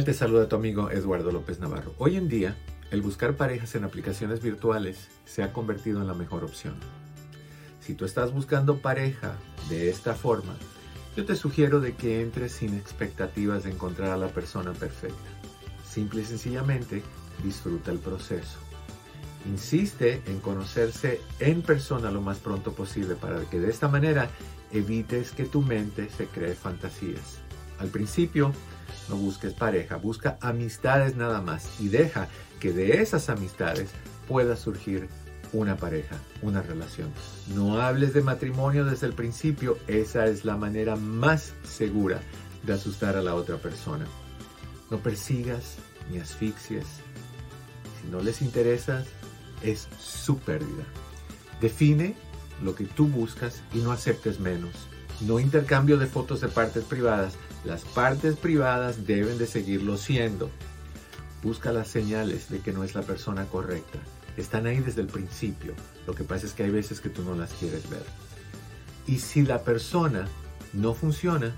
¿Qué tal te saluda tu amigo Eduardo López Navarro? Hoy en día, el buscar parejas en aplicaciones virtuales se ha convertido en la mejor opción. Si tú estás buscando pareja de esta forma, yo te sugiero de que entres sin expectativas de encontrar a la persona perfecta. Simple y sencillamente, disfruta el proceso. Insiste en conocerse en persona lo más pronto posible para que de esta manera evites que tu mente se cree fantasías. Al principio, no busques pareja, busca amistades nada más y deja que de esas amistades pueda surgir una pareja, una relación. No hables de matrimonio desde el principio, esa es la manera más segura de asustar a la otra persona. No persigas ni asfixies. Si no les interesa, es su pérdida. Define lo que tú buscas y no aceptes menos. No intercambio de fotos de partes privadas, las partes privadas deben de seguirlo siendo. Busca las señales de que no es la persona correcta. Están ahí desde el principio. Lo que pasa es que hay veces que tú no las quieres ver. Y si la persona no funciona,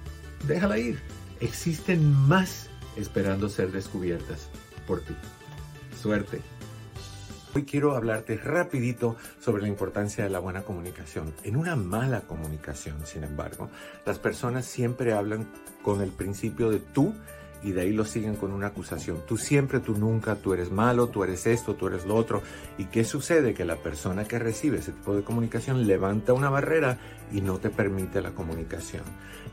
déjala ir. Existen más esperando ser descubiertas por ti. Suerte. Hoy quiero hablarte rapidito sobre la importancia de la buena comunicación. En una mala comunicación, sin embargo, las personas siempre hablan con el principio de tú y de ahí lo siguen con una acusación. Tú siempre, tú nunca, tú eres malo, tú eres esto, tú eres lo otro. ¿Y qué sucede? Que la persona que recibe ese tipo de comunicación levanta una barrera y no te permite la comunicación.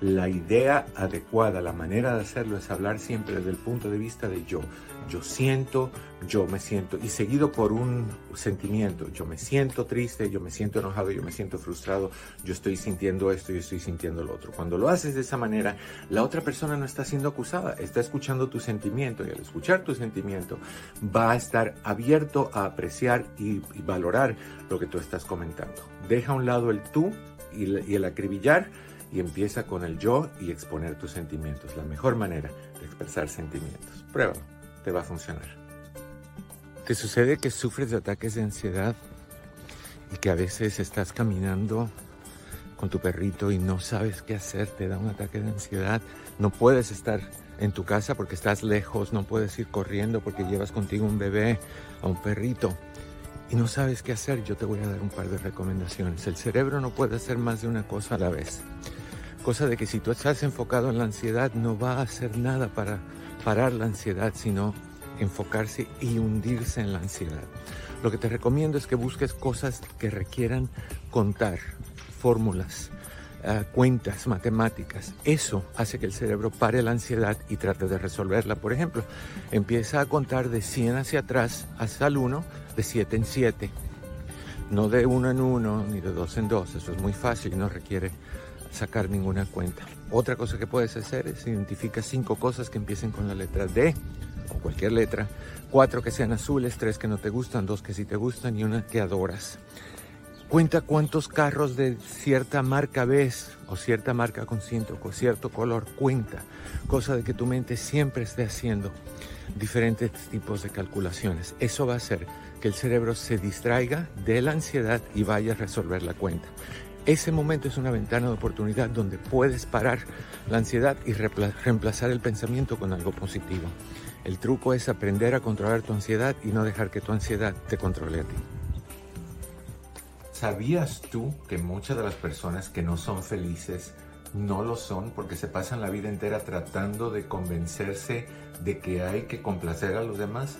La idea adecuada, la manera de hacerlo es hablar siempre desde el punto de vista de yo. Yo siento, yo me siento, y seguido por un sentimiento. Yo me siento triste, yo me siento enojado, yo me siento frustrado, yo estoy sintiendo esto, yo estoy sintiendo lo otro. Cuando lo haces de esa manera, la otra persona no está siendo acusada, está escuchando tu sentimiento y al escuchar tu sentimiento va a estar abierto a apreciar y, y valorar lo que tú estás comentando. Deja a un lado el tú y, el acribillar y empieza con el yo y exponer tus sentimientos. La mejor manera de expresar sentimientos. Pruébalo, te va a funcionar. ¿Te sucede que sufres de ataques de ansiedad y que a veces estás caminando con tu perrito y no sabes qué hacer? Te da un ataque de ansiedad. No puedes estar en tu casa porque estás lejos, no puedes ir corriendo porque llevas contigo un bebé, a un perrito y no sabes qué hacer, yo te voy a dar un par de recomendaciones. El cerebro no puede hacer más de una cosa a la vez. Cosa de que si tú estás enfocado en la ansiedad, no va a hacer nada para parar la ansiedad, sino enfocarse y hundirse en la ansiedad. Lo que te recomiendo es que busques cosas que requieran contar, fórmulas, eh, cuentas, matemáticas. Eso hace que el cerebro pare la ansiedad y trate de resolverla. Por ejemplo, empieza a contar de 100 hacia atrás hasta el 1 de 7 en 7. No de 1 en 1 ni de 2 en 2. Eso es muy fácil y no requiere sacar ninguna cuenta. Otra cosa que puedes hacer es identificar cinco cosas que empiecen con la letra D o cualquier letra, cuatro que sean azules, tres que no te gustan, dos que sí te gustan y una que adoras. Cuenta cuántos carros de cierta marca ves o cierta marca con cierto color. Cuenta, cosa de que tu mente siempre esté haciendo diferentes tipos de calculaciones. Eso va a hacer que el cerebro se distraiga de la ansiedad y vaya a resolver la cuenta. Ese momento es una ventana de oportunidad donde puedes parar la ansiedad y reemplazar el pensamiento con algo positivo. El truco es aprender a controlar tu ansiedad y no dejar que tu ansiedad te controle a ti. ¿Sabías tú que muchas de las personas que no son felices no lo son porque se pasan la vida entera tratando de convencerse de que hay que complacer a los demás?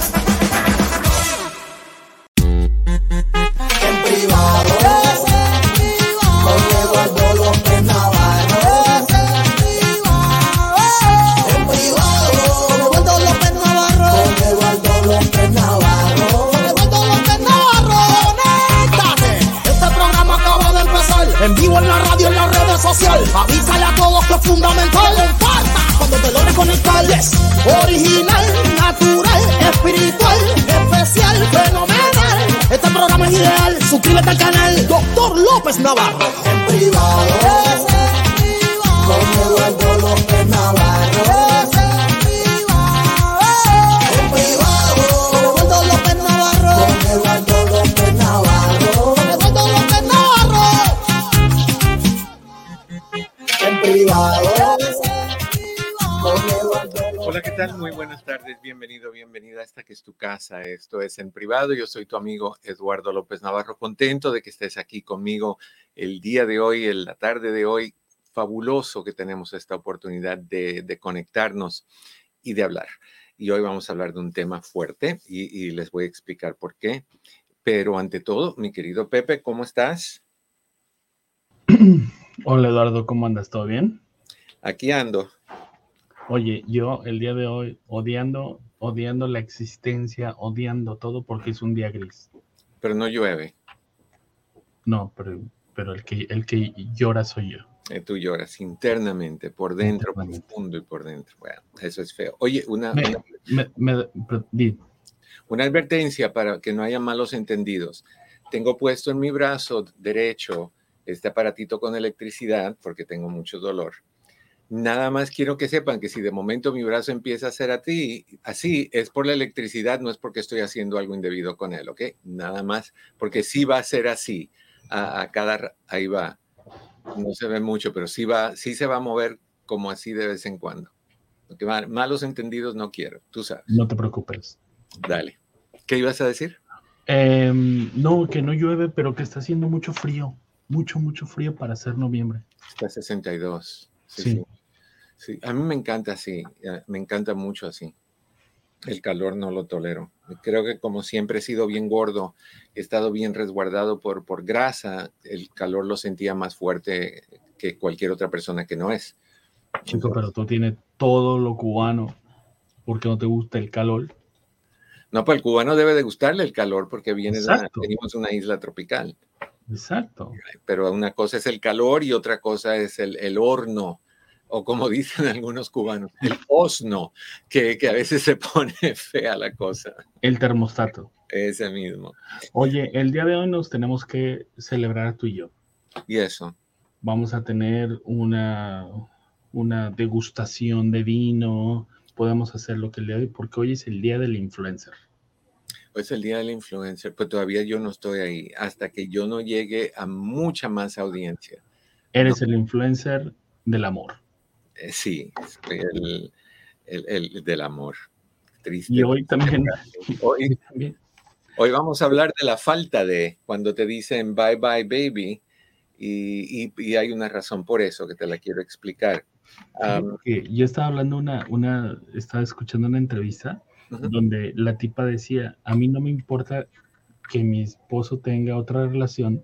Original, natural, espiritual, especial, fenomenal. Este programa es ideal. Suscríbete al canal Doctor López Navarro. En privado. Con Eduardo que es tu casa. Esto es en privado. Yo soy tu amigo Eduardo López Navarro. Contento de que estés aquí conmigo el día de hoy, en la tarde de hoy. Fabuloso que tenemos esta oportunidad de, conectarnos y de hablar. Y hoy vamos a hablar de un tema fuerte y, y les voy a explicar por qué. Pero ante todo, mi querido Pepe, ¿cómo estás? Hola Eduardo, ¿cómo andas? ¿Todo bien? Aquí ando. Oye, yo el día de hoy odiando, odiando la existencia, odiando todo porque es un día gris. Pero no llueve. No, pero, pero el, que, el que llora soy yo. Eh, tú lloras internamente, por dentro, profundo y por dentro. Bueno, eso es feo. Oye, una, una advertencia para que no haya malos entendidos. Tengo puesto en mi brazo derecho este aparatito con electricidad porque tengo mucho dolor Nada más quiero que sepan que si de momento mi brazo empieza a ser a ti, así es por la electricidad, no es porque estoy haciendo algo indebido con él, ¿ok? Nada más, porque sí va a ser así. A, cada, ahí va. No se ve mucho, pero sí va, sí se va a mover como así de vez en cuando. Porque malos entendidos no quiero, tú sabes. No te preocupes. Dale. ¿Qué ibas a decir? Em, no, que no llueve, pero que está haciendo mucho frío. Mucho, mucho frío para ser noviembre. Está 62. sí. sí. Sí, a mí me encanta así, eh, me encanta mucho así. El calor no lo tolero. Creo que como siempre he sido bien gordo, he estado bien resguardado por, por grasa, el calor lo sentía más fuerte que cualquier otra persona que no es. Chico, pero tú tienes todo lo cubano porque no te gusta el calor. No, pues el cubano debe de gustarle el calor porque viene de una, venimos una isla tropical. Exacto. Pero una cosa es el calor y otra cosa es el, el horno o como dicen algunos cubanos, el osno, que, que, a veces se pone fea la cosa. El termostato. Ese mismo. Oye, el día de hoy nos tenemos que celebrar tú y yo. ¿Y eso? Vamos a tener una, una degustación de vino, podemos hacer lo que el día de hoy, porque hoy es el día del influencer. Hoy es el día del influencer, pero todavía yo no estoy ahí, hasta que yo no llegue a mucha más audiencia. Eres el influencer del amor. Eh, sí, el, el, del amor. Triste. Y hoy también. Hoy, hoy, vamos a hablar de la falta de cuando te dicen bye bye baby y, y, hay una razón por eso que te la quiero explicar. yo estaba hablando una, una, estaba escuchando una entrevista donde la tipa decía, a mí no me importa que mi esposo tenga otra relación,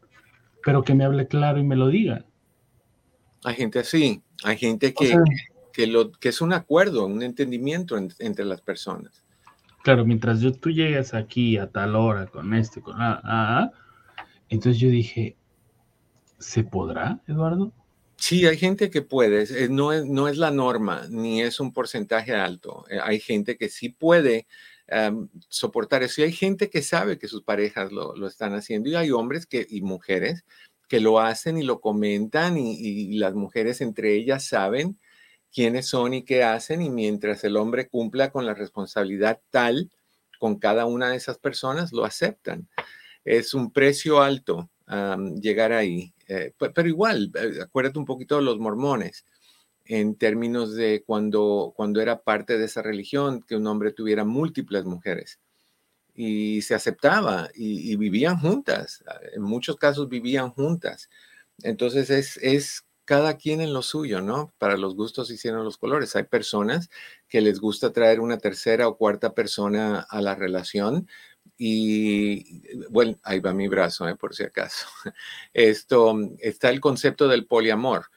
pero que me hable claro y me lo diga. Hay gente así, hay gente que, que, lo, que es un acuerdo, un entendimiento entre las personas. Claro, mientras yo, tú llegas aquí a tal hora con este, con ah, ah, entonces yo dije, ¿se podrá, Eduardo? Sí, hay gente que puede, no es, no es la norma, ni es un porcentaje alto. Eh, hay gente que sí puede soportar eso y hay gente que sabe que sus parejas lo, lo, están haciendo y hay hombres que, y mujeres que lo hacen y lo comentan y, las mujeres entre ellas saben quiénes son y qué hacen y mientras el hombre cumpla con la responsabilidad tal con cada una de esas personas, lo aceptan. Es un precio alto llegar ahí, eh, pero igual, eh, acuérdate un poquito de los mormones en términos de cuando, cuando era parte de esa religión, que un hombre tuviera múltiples mujeres y se aceptaba y, vivían juntas. En muchos casos vivían juntas. Entonces es, es cada quien en lo suyo, ¿no? Para los gustos hicieron los colores. Hay personas que les gusta traer una tercera o cuarta persona a la relación y bueno, ahí va mi brazo, ¿eh? por si acaso. Esto está el concepto del poliamor.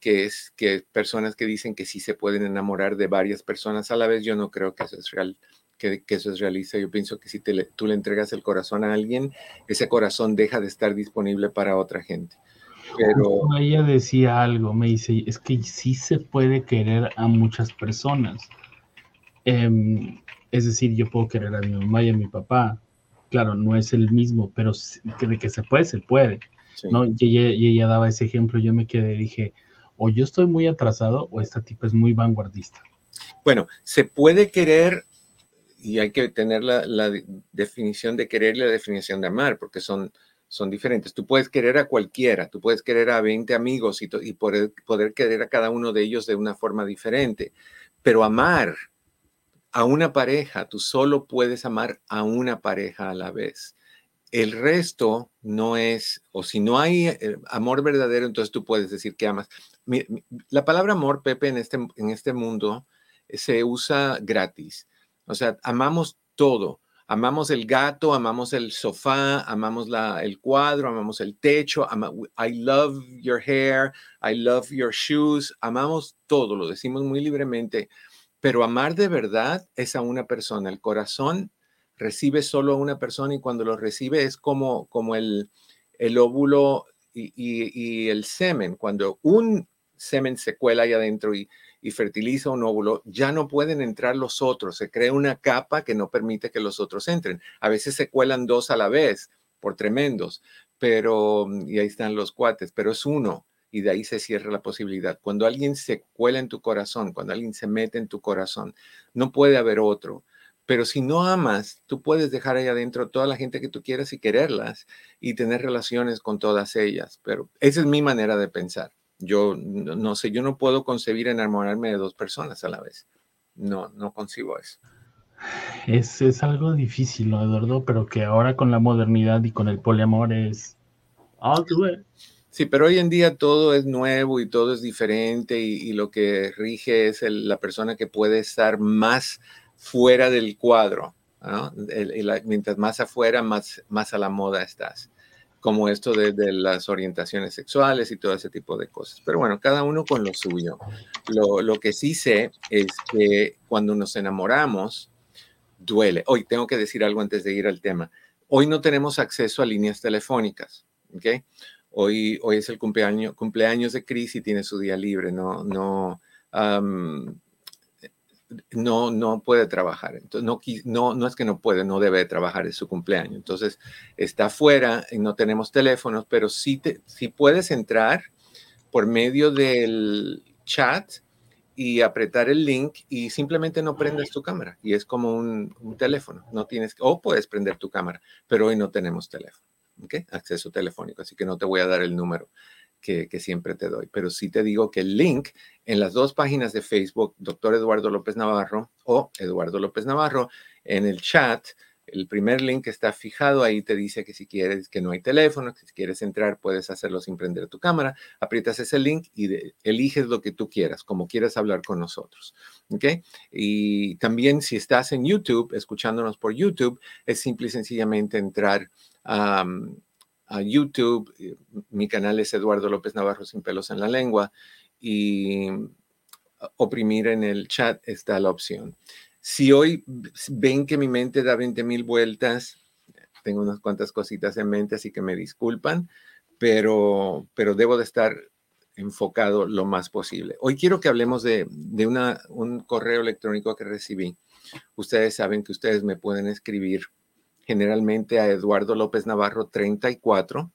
que es que personas que dicen que sí se pueden enamorar de varias personas a la vez, yo no creo que eso es real que, eso es realista. Yo pienso que si tú le entregas el corazón a alguien, ese corazón deja de estar disponible para otra gente. Pero ella decía algo, me dice, es que sí se puede querer a muchas personas. Em, es decir, yo puedo querer a mi mamá y a mi papá. Claro, no es el mismo, pero de que se puede, se puede. ¿no? Y ella, y ella daba ese ejemplo, yo me quedé, dije, o yo estoy muy atrasado o esta tipa es muy vanguardista. Bueno, se puede querer y hay que tener la, definición de querer y la definición de amar, porque son, son diferentes. Tú puedes querer a cualquiera, tú puedes querer a 20 amigos y, y poder, poder, querer a cada uno de ellos de una forma diferente, pero amar, a una pareja, tú solo puedes amar a una pareja a la vez. El resto no es, o si no hay eh, amor verdadero, entonces tú puedes decir que amas. La palabra amor, Pepe, en este, en este mundo eh, se usa gratis. O sea, amamos todo. Amamos el gato, amamos el sofá, amamos la, el cuadro, amamos el techo. I love your hair, I love your shoes. Amamos todo, lo decimos muy libremente. Pero amar de verdad es a una persona. El corazón recibe solo a una persona y cuando lo recibe es como, como el, el óvulo y, y el semen. Cuando un semen se cuela ahí adentro y, y fertiliza un óvulo, ya no pueden entrar los otros. Se crea una capa que no permite que los otros entren. A veces se cuelan dos a la vez por tremendos, pero, y ahí están los cuates, pero es uno y de ahí se cierra la posibilidad. Cuando alguien se cuela en tu corazón, cuando alguien se mete en tu corazón, no puede haber otro. Pero si no amas, tú puedes dejar ahí adentro toda la gente que tú quieras y quererlas y tener relaciones con todas ellas. Pero esa es mi manera de pensar. Yo no, sé, yo no puedo concebir enamorarme de dos personas a la vez. No, no concibo eso. Es, es algo difícil, ¿no, Eduardo? Pero que ahora con la modernidad y con el poliamor es... Oh, sí, pero hoy en día todo es nuevo y todo es diferente y, lo que rige es la persona que puede estar más fuera del cuadro. ¿no? mientras más afuera, más, más a la moda estás como esto de, las orientaciones sexuales y todo ese tipo de cosas. Pero bueno, cada uno con lo suyo. Lo, que sí sé es que cuando nos enamoramos, duele. Hoy tengo que decir algo antes de ir al tema. Hoy no tenemos acceso a líneas telefónicas, ¿ok? Hoy, hoy es el cumpleaños, cumpleaños de Cris y tiene su día libre, no, no, no, no puede trabajar. Entonces, no, no, no es que no puede, no debe trabajar, es su cumpleaños. Entonces, está afuera y no tenemos teléfonos, pero sí, te, puedes entrar por medio del chat y apretar el link y simplemente no prendes tu cámara. Y es como un, un teléfono. No tienes, o puedes prender tu cámara, pero hoy no tenemos teléfono. ¿ok? Acceso telefónico, así que no te voy a dar el número que, siempre te doy. Pero sí te digo que el link en las dos páginas de Facebook, doctor Eduardo López Navarro o Eduardo López Navarro, en el chat, el primer link está fijado ahí, te dice que si quieres, que no hay teléfono, que si quieres entrar, puedes hacerlo sin prender tu cámara, aprietas ese link y eliges lo que tú quieras, como quieras hablar con nosotros. ¿Ok? Y también si estás en YouTube, escuchándonos por YouTube, es simple y sencillamente entrar a YouTube. Mi canal es Eduardo López Navarro sin pelos en la lengua y oprimir en el chat está la opción. Si hoy ven que mi mente da 20 mil vueltas, tengo unas cuantas cositas en mente, así que me disculpan, pero, pero debo de estar enfocado lo más posible. Hoy quiero que hablemos de, de una, un correo electrónico que recibí. Ustedes saben que ustedes me pueden escribir generalmente a Eduardo López Navarro 34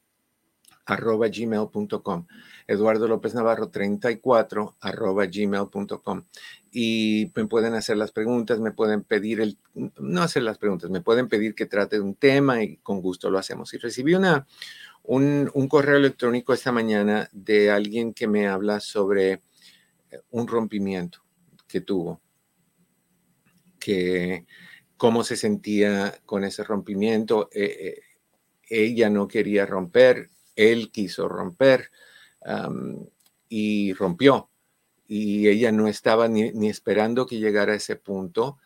arroba gmail.com. Eduardo López Navarro 34 arroba gmail.com. Y me pueden hacer las preguntas, me pueden pedir el, no hacer las preguntas, me pueden pedir que trate de un tema y con gusto lo hacemos. Y recibí una, un, correo electrónico esta mañana de alguien que me habla sobre eh, un rompimiento que tuvo, que cómo se sentía con ese rompimiento. Eh, eh, ella no quería romper, él quiso romper y rompió. Y ella no estaba ni, esperando que llegara a ese punto,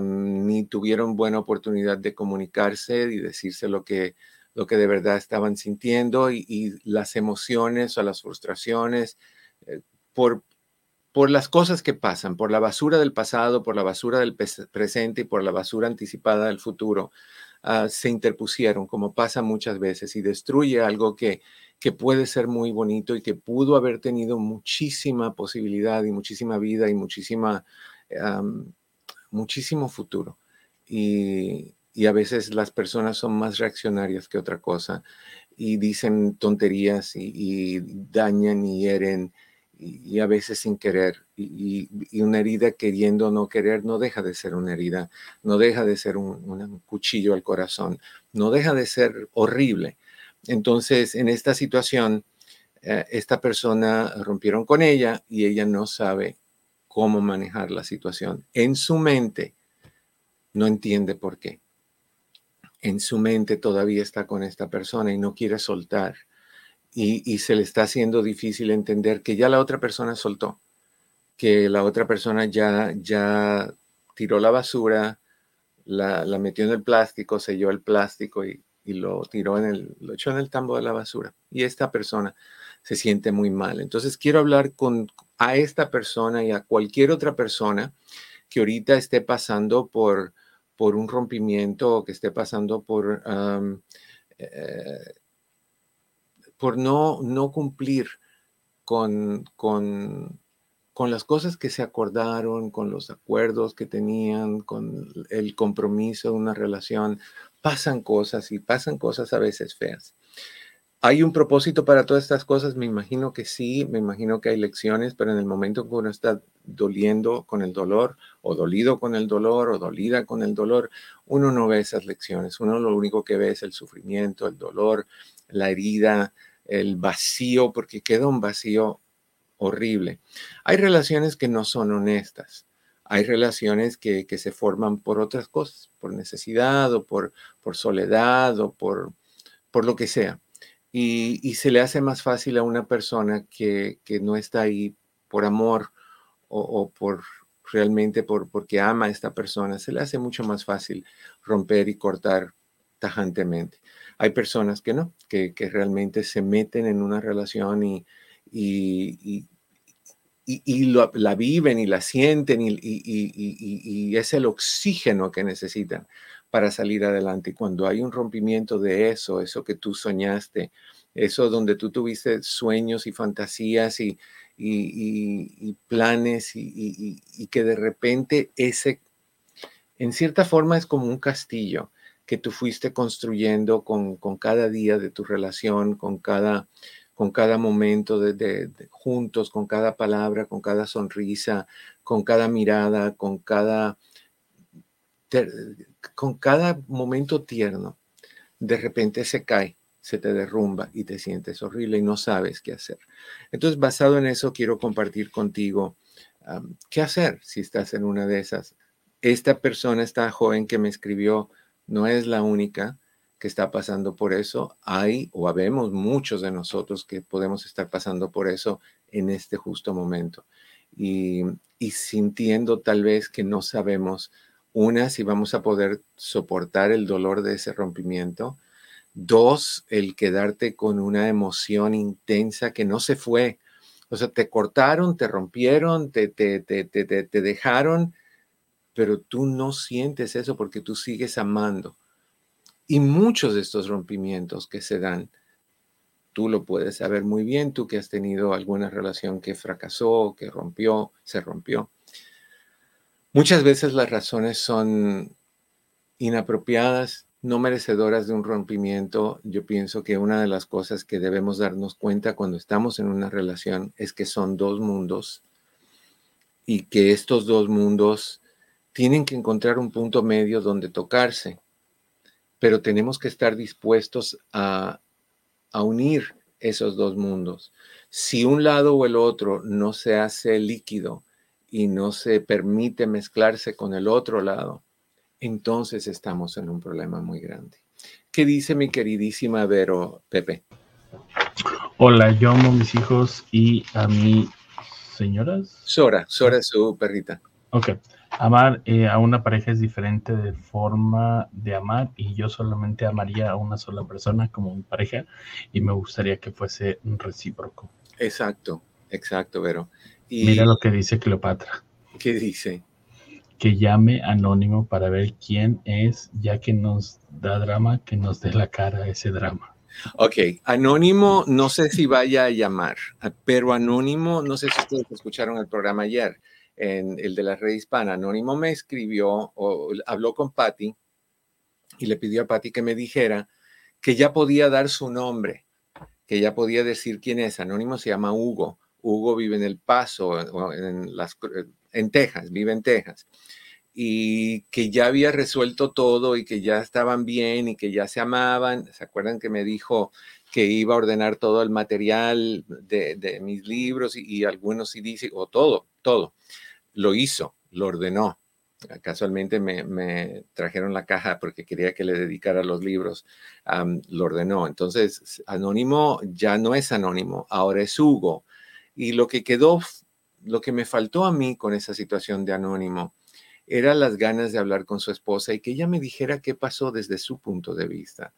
ni tuvieron buena oportunidad de comunicarse y decirse lo que, lo que de verdad estaban sintiendo y, las emociones o las frustraciones eh, por, por las cosas que pasan, por la basura del pasado, por la basura del presente y por la basura anticipada del futuro, ah, se interpusieron, como pasa muchas veces, y destruye algo que, que puede ser muy bonito y que pudo haber tenido muchísima posibilidad y muchísima vida y muchísima, muchísimo futuro. Y, y a veces las personas son más reaccionarias que otra cosa y dicen tonterías y, y dañan y hieren y, a veces sin querer. Y, una herida queriendo o no querer no deja de ser una herida, no deja de ser un, cuchillo al corazón, no deja de ser horrible. Entonces, en esta situación, eh, esta persona rompieron con ella y ella no sabe cómo manejar la situación. En su mente no entiende por qué. En su mente todavía está con esta persona y no quiere soltar. Y, se le está haciendo difícil entender que ya la otra persona soltó, que la otra persona ya, ya tiró la basura, la, metió en el plástico, selló el plástico y, lo tiró en el, lo echó en el tambo de la basura. Y esta persona se siente muy mal. Entonces quiero hablar con a esta persona y a cualquier otra persona que ahorita esté pasando por, por un rompimiento o que esté pasando por, eh, por no, no cumplir con, con, con las cosas que se acordaron, con los acuerdos que tenían, con el compromiso de una relación, pasan cosas y pasan cosas a veces feas. ¿Hay un propósito para todas estas cosas? Me imagino que sí, me imagino que hay lecciones, pero en el momento en que uno está doliendo con el dolor, o dolido con el dolor, o dolida con el dolor, uno no ve esas lecciones. Uno lo único que ve es el sufrimiento, el dolor, la herida, el vacío, porque queda un vacío horrible. Hay relaciones que no son honestas. Hay relaciones que, se forman por otras cosas, por necesidad o por, por soledad o por, por lo que sea. Y, se le hace más fácil a una persona que, no está ahí por amor o, por realmente por, porque ama a esta persona, se le hace mucho más fácil romper y cortar tajantemente. Hay personas que no, que, realmente se meten en una relación y, y, y, la viven y la sienten y, es el oxígeno que necesitan para salir adelante. Y cuando hay un rompimiento de eso, eso que tú soñaste, eso donde tú tuviste sueños y fantasías y, planes y, que de repente ese, en cierta forma es como un castillo que tú fuiste construyendo con, con cada día de tu relación, con cada con cada momento de, juntos, con cada palabra, con cada sonrisa, con cada mirada, con cada, con cada momento tierno, de repente se cae, se te derrumba y te sientes horrible y no sabes qué hacer. Entonces, basado en eso, quiero compartir contigo qué hacer si estás en una de esas. Esta persona, esta joven que me escribió, no es la única que está pasando por eso, hay o habemos muchos de nosotros que podemos estar pasando por eso en este justo momento. Y, sintiendo tal vez que no sabemos, una, si vamos a poder soportar el dolor de ese rompimiento. Dos, el quedarte con una emoción intensa que no se fue. O sea, te cortaron, te rompieron, te, te, te, te dejaron, pero tú no sientes eso porque tú sigues amando. Y muchos de estos rompimientos que se dan, tú lo puedes saber muy bien, tú que has tenido alguna relación que fracasó, que rompió, se rompió. Muchas veces las razones son inapropiadas, no merecedoras de un rompimiento. Yo pienso que una de las cosas que debemos darnos cuenta cuando estamos en una relación es que son dos mundos y que estos dos mundos tienen que encontrar un punto medio donde tocarse pero tenemos que estar dispuestos a, unir esos dos mundos. Si un lado o el otro no se hace líquido y no se permite mezclarse con el otro lado, entonces estamos en un problema muy grande. ¿Qué dice mi queridísima Vero Pepe? Hola, yo amo a mis hijos y a mi señoras. Sora, Sora es su perrita. Ok. Amar eh, a una pareja es diferente de forma de amar y yo solamente amaría a una sola persona como mi pareja y me gustaría que fuese recíproco. Exacto, exacto, Vero. Y Mira lo que dice Cleopatra. ¿Qué dice? Que llame anónimo para ver quién es, ya que nos da drama, que nos dé la cara a ese drama. Ok, anónimo, no sé si vaya a llamar, pero anónimo, no sé si ustedes escucharon el programa ayer en el de la red hispana, Anónimo me escribió o habló con Patty y le pidió a Patty que me dijera que ya podía dar su nombre, que ya podía decir quién es. Anónimo se llama Hugo. Hugo vive en El Paso, en, las, en Texas, vive en Texas. Y que ya había resuelto todo y que ya estaban bien y que ya se amaban. ¿Se acuerdan que me dijo que iba a ordenar todo el material de, mis libros y, y algunos CDs o todo, todo? Lo hizo, lo ordenó. Casualmente me, trajeron la caja porque quería que le dedicara los libros. lo ordenó. Entonces, Anónimo ya no es Anónimo, ahora es Hugo. Y lo que quedó, lo que me faltó a mí con esa situación de Anónimo, era las ganas de hablar con su esposa y que ella me dijera qué pasó desde su punto de vista.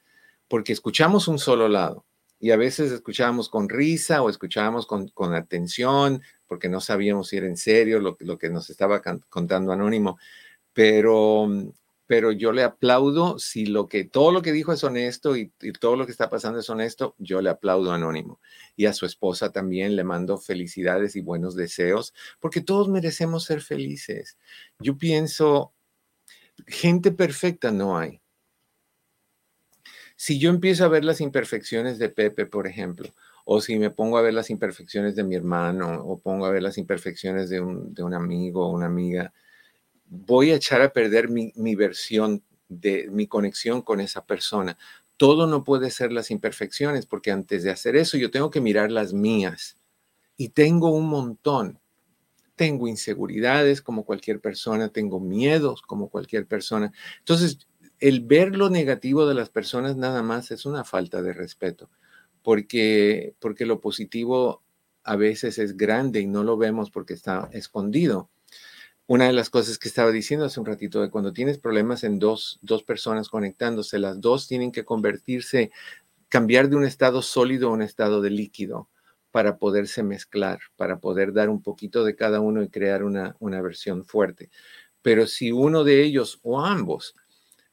Porque escuchamos un solo lado y a veces escuchábamos con risa o escuchábamos con, atención porque no sabíamos si era en serio lo, lo que nos estaba contando Anónimo, pero, pero yo le aplaudo si lo que todo lo que dijo es honesto y, y, todo lo que está pasando es honesto, yo le aplaudo a Anónimo. Y a su esposa también le mando felicidades y buenos deseos, porque todos merecemos ser felices. Yo pienso, gente perfecta no hay. Si yo empiezo a ver las imperfecciones de Pepe, por ejemplo, o si me pongo a ver las imperfecciones de mi hermano, o pongo a ver las imperfecciones de un, de un amigo o una amiga, voy a echar a perder mi, mi versión de mi conexión con esa persona. Todo no puede ser las imperfecciones, porque antes de hacer eso yo tengo que mirar las mías. Y tengo un montón. Tengo inseguridades como cualquier persona, tengo miedos como cualquier persona. Entonces, el ver lo negativo de las personas nada más es una falta de respeto, porque, porque lo positivo a veces es grande y no lo vemos porque está escondido. Una de las cosas que estaba diciendo hace un ratito, de cuando tienes problemas en dos, dos personas conectándose, las dos tienen que convertirse, cambiar de un estado sólido a un estado de líquido para poderse mezclar, para poder dar un poquito de cada uno y crear una, una versión fuerte. Pero si uno de ellos o ambos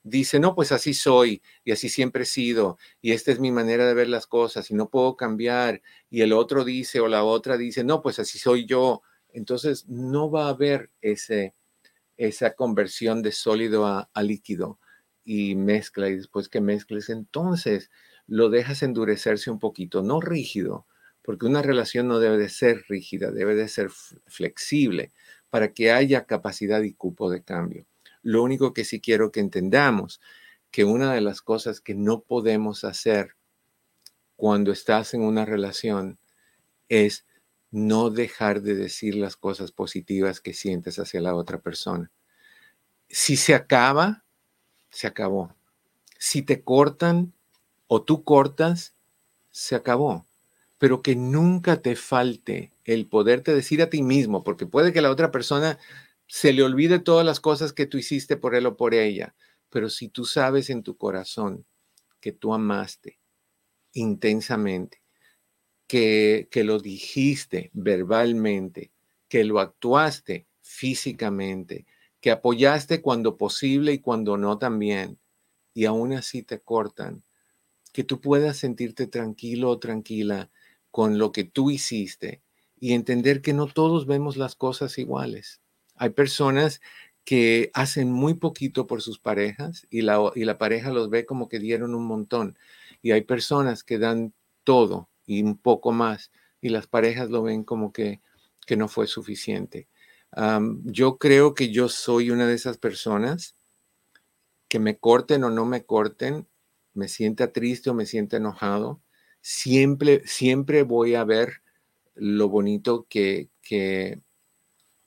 dice, no, pues así soy y así siempre he sido y esta es mi manera de ver las cosas y no puedo cambiar y el otro dice o la otra dice, no, pues así soy yo, entonces no va a haber ese, esa conversión de sólido a, a líquido y mezcla y después que mezcles, entonces lo dejas endurecerse un poquito, no rígido, porque una relación no debe de ser rígida, debe de ser flexible para que haya capacidad y cupo de cambio. Lo único que sí quiero que entendamos, que una de las cosas que no podemos hacer cuando estás en una relación es no dejar de decir las cosas positivas que sientes hacia la otra persona. Si se acaba, se acabó. Si te cortan o tú cortas, se acabó. Pero que nunca te falte el poderte decir a ti mismo, porque puede que la otra persona se le olvide todas las cosas que tú hiciste por él o por ella, pero si tú sabes en tu corazón que tú amaste intensamente, que, que lo dijiste verbalmente, que lo actuaste físicamente, que apoyaste cuando posible y cuando no también, y aún así te cortan, que tú puedas sentirte tranquilo o tranquila con lo que tú hiciste y entender que no todos vemos las cosas iguales. Hay personas que hacen muy poquito por sus parejas y la, y la pareja los ve como que dieron un montón. Y hay personas que dan todo y un poco más y las parejas lo ven como que, que no fue suficiente. yo creo que yo soy una de esas personas que me corten o no me corten, me sienta triste o me sienta enojado, siempre, siempre voy a ver lo bonito que, que,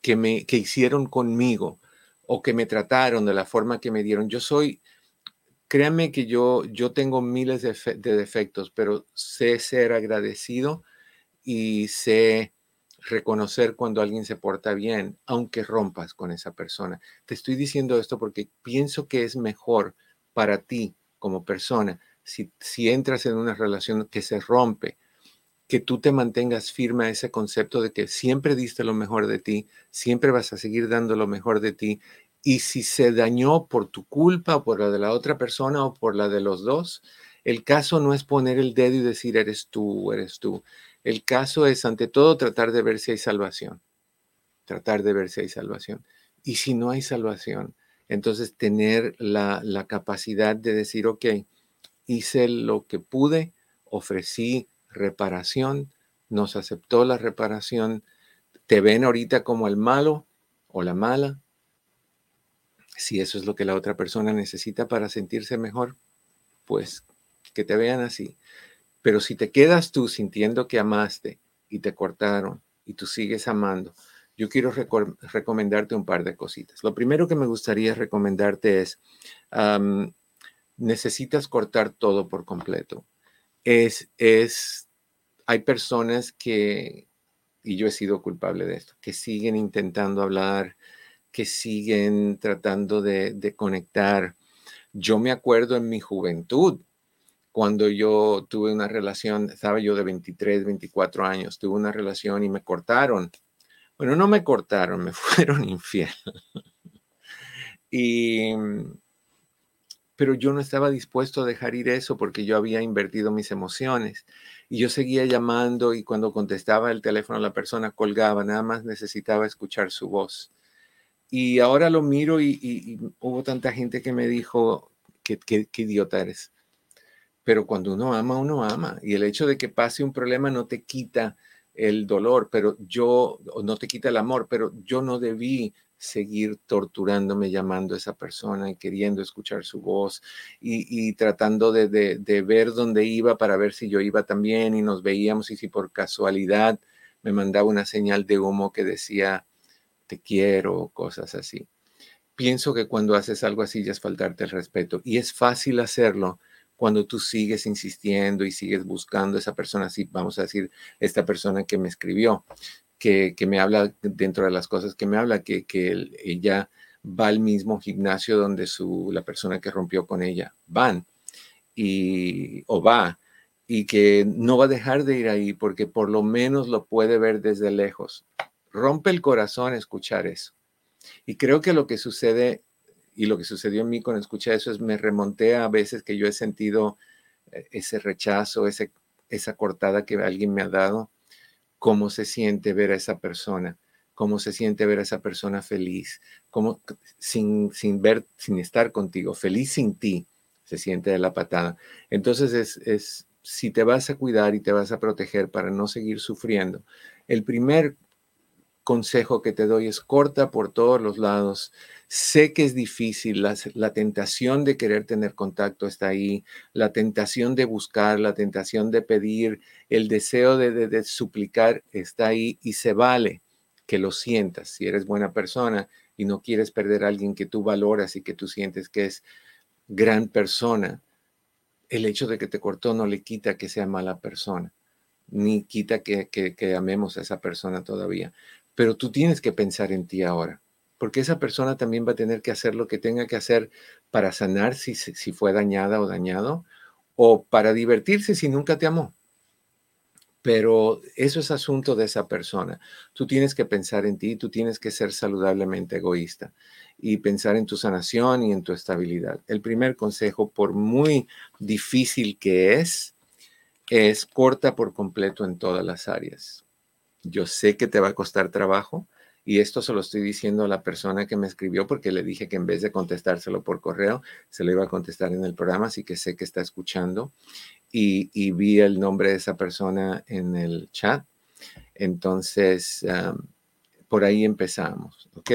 que, me, que hicieron conmigo o que me trataron de la forma que me dieron. Yo soy, créanme que yo, yo tengo miles de, de defectos, pero sé ser agradecido y sé reconocer cuando alguien se porta bien, aunque rompas con esa persona. Te estoy diciendo esto porque pienso que es mejor para ti como persona si, si entras en una relación que se rompe, que tú te mantengas firme a ese concepto de que siempre diste lo mejor de ti, siempre vas a seguir dando lo mejor de ti. Y si se dañó por tu culpa por la de la otra persona o por la de los dos, el caso no es poner el dedo y decir eres tú, eres tú. El caso es ante todo tratar de ver si hay salvación. Tratar de ver si hay salvación. Y si no hay salvación, entonces tener la, la capacidad de decir, ok, hice lo que pude, ofrecí reparación, nos aceptó la reparación, te ven ahorita como el malo o la mala. Si eso es lo que la otra persona necesita para sentirse mejor, pues que te vean así. Pero si te quedas tú sintiendo que amaste y te cortaron y tú sigues amando, yo quiero recomendarte un par de cositas. Lo primero que me gustaría recomendarte es, necesitas cortar todo por completo. Es, es, hay personas que, y yo he sido culpable de esto, que siguen intentando hablar, que siguen tratando de, conectar. Yo me acuerdo en mi juventud, cuando yo tuve una relación, estaba yo de 23, 24 años, tuve una relación y me cortaron bueno, no me cortaron, me fueron infiel. y, pero yo no estaba dispuesto a dejar ir eso porque yo había invertido mis emociones. Y yo seguía llamando y cuando contestaba el teléfono la persona colgaba, nada más necesitaba escuchar su voz. Y ahora lo miro y, hubo tanta gente que me dijo, que qué idiota eres. Pero cuando uno ama, uno ama. Y el hecho de que pase un problema no te quita el dolor, pero yo, no te quita el amor, pero yo no debí seguir torturándome llamando a esa persona y queriendo escuchar su voz y, tratando de, ver dónde iba para ver si yo iba también y nos veíamos y si por casualidad me mandaba una señal de humo que decía te quiero, cosas así. Pienso que cuando haces algo así ya es faltarte el respeto y es fácil hacerlo cuando tú sigues insistiendo y sigues buscando a esa persona, así vamos a decir, esta persona que me escribió, que, me habla dentro de las cosas que me habla, que, ella va al mismo gimnasio donde su, la persona que rompió con ella van y, o va y que no va a dejar de ir ahí porque por lo menos lo puede ver desde lejos. Rompe el corazón escuchar eso. Y creo que lo que sucede y lo que sucedió en mí con escuchar eso es me remonté a veces que yo he sentido eh, ese rechazo, ese, esa cortada que alguien me ha dado, cómo se siente ver a esa persona, cómo se siente ver a esa persona feliz, cómo sin, sin ver, sin estar contigo, feliz sin ti, se siente de la patada. Entonces es, es, si te vas a cuidar y te vas a proteger para no seguir sufriendo, el primer consejo que te doy es corta por todos los lados Sé que es difícil, la, tentación de querer tener contacto está ahí, la tentación de buscar, la tentación de pedir, el deseo de, suplicar está ahí y se vale que lo sientas. Si eres buena persona y no quieres perder a alguien que tú valoras y que tú sientes que es gran persona, el hecho de que te cortó no le quita que sea mala persona, ni quita que, que amemos a esa persona todavía. Pero tú tienes que pensar en ti ahora porque esa persona también va a tener que hacer lo que tenga que hacer para sanar si, si fue dañada o dañado, o para divertirse si nunca te amó. Pero eso es asunto de esa persona. Tú tienes que pensar en ti, tú tienes que ser saludablemente egoísta y pensar en tu sanación y en tu estabilidad. El primer consejo, por muy difícil que es, es corta por completo en todas las áreas. Yo sé que te va a costar trabajo, y esto se lo estoy diciendo a la persona que me escribió porque le dije que en vez de contestárselo por correo, se lo iba a contestar en el programa, así que sé que está escuchando. Y, vi el nombre de esa persona en el chat. Entonces, por ahí empezamos, ¿ok?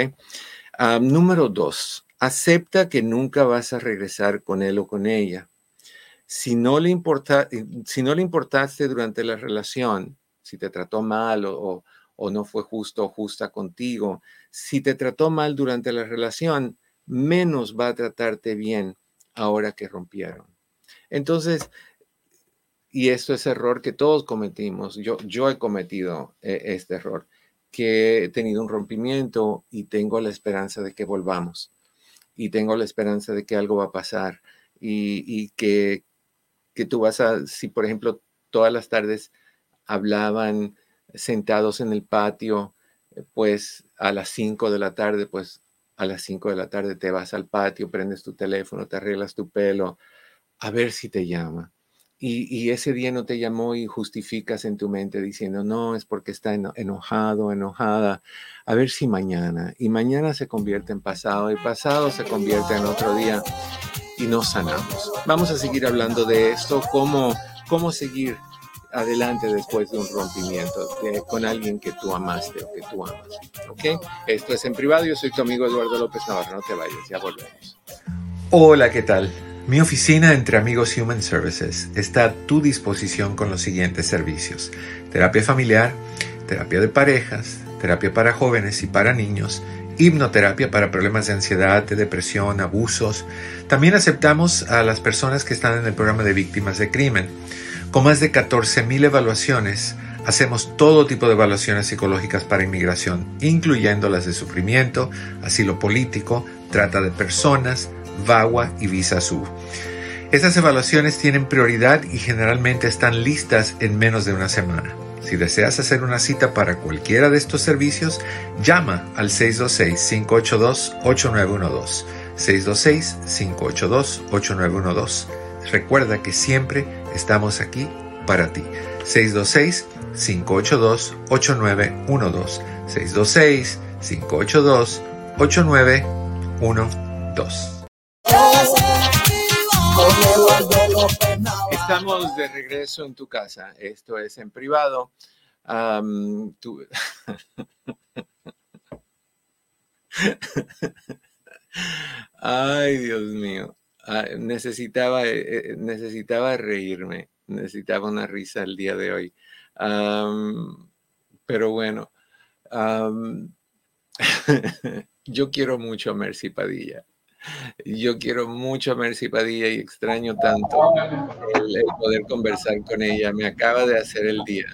número dos, acepta que nunca vas a regresar con él o con ella. Si no le, importa, si no le importaste durante la relación, si te trató mal o, no fue justo o justa contigo. Si te trató mal durante la relación, menos va a tratarte bien ahora que rompieron. Entonces, y esto es error que todos cometimos, yo, yo he cometido eh, este error, que he tenido un rompimiento y tengo la esperanza de que volvamos y tengo la esperanza de que algo va a pasar y, y que, que tú vas a, si por ejemplo todas las tardes hablaban sentados en el patio, eh, pues a las 5 de la tarde, pues a las 5 de la tarde te vas al patio, prendes tu teléfono, te arreglas tu pelo, a ver si te llama. Y, ese día no te llamó y justificas en tu mente diciendo, no, es porque está enojado, enojada, a ver si mañana. Y mañana se convierte en pasado y pasado se convierte en otro día y nos sanamos. Vamos a seguir hablando de esto, cómo, cómo seguir adelante después de un rompimiento con alguien que tú amaste o que tú amas. ¿Ok? Esto es en privado. Yo soy tu amigo Eduardo López Navarro. No te vayas, ya volvemos. Hola, ¿qué tal? Mi oficina entre amigos Human Services está a tu disposición con los siguientes servicios. Terapia familiar, terapia de parejas, terapia para jóvenes y para niños, hipnoterapia para problemas de ansiedad, de depresión, abusos. También aceptamos a las personas que están en el programa de víctimas de crimen. Con más de 14.000 evaluaciones, hacemos todo tipo de evaluaciones psicológicas para inmigración, incluyendo las de sufrimiento, asilo político, trata de personas, VAWA y Visa Sur. Estas evaluaciones tienen prioridad y generalmente están listas en menos de una semana. Si deseas hacer una cita para cualquiera de estos servicios, llama al 626-582-8912. 626-582-8912. Recuerda que siempre estamos aquí para ti. 626-582-8912. 626-582-8912. Estamos de regreso en tu casa. Esto es en privado. Ay, Dios mío. Ah, necesitaba, eh, eh, necesitaba reírme. Necesitaba una risa el día de hoy. pero bueno. yo quiero mucho a Mercy Padilla. Yo quiero mucho a Mercy Padilla y extraño tanto el, poder conversar con ella. Me acaba de hacer el día.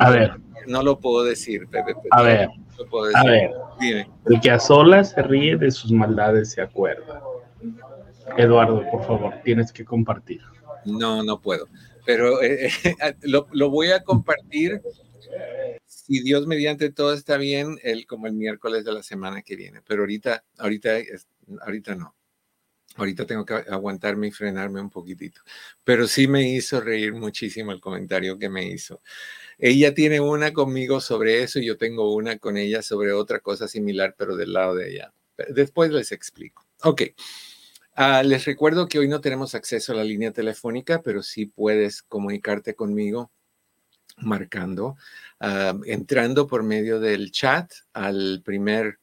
a ver. No lo puedo decir, Pepe. A ver. A ver. Dime. El que a solas se ríe de sus maldades se acuerda. Eduardo, por favor, tienes que compartir. No, no puedo. Pero eh, lo, lo voy a compartir si Dios mediante todo está bien, el, como el miércoles de la semana que viene. Pero ahorita, ahorita ahorita no. Ahorita tengo que aguantarme y frenarme un poquitito. Pero sí me hizo reír muchísimo el comentario que me hizo. Ella tiene una conmigo sobre eso y yo tengo una con ella sobre otra cosa similar, pero del lado de ella. Después les explico. Ok. Ah, les recuerdo que hoy no tenemos acceso a la línea telefónica, pero sí puedes comunicarte conmigo marcando, ah, entrando por medio del chat al primer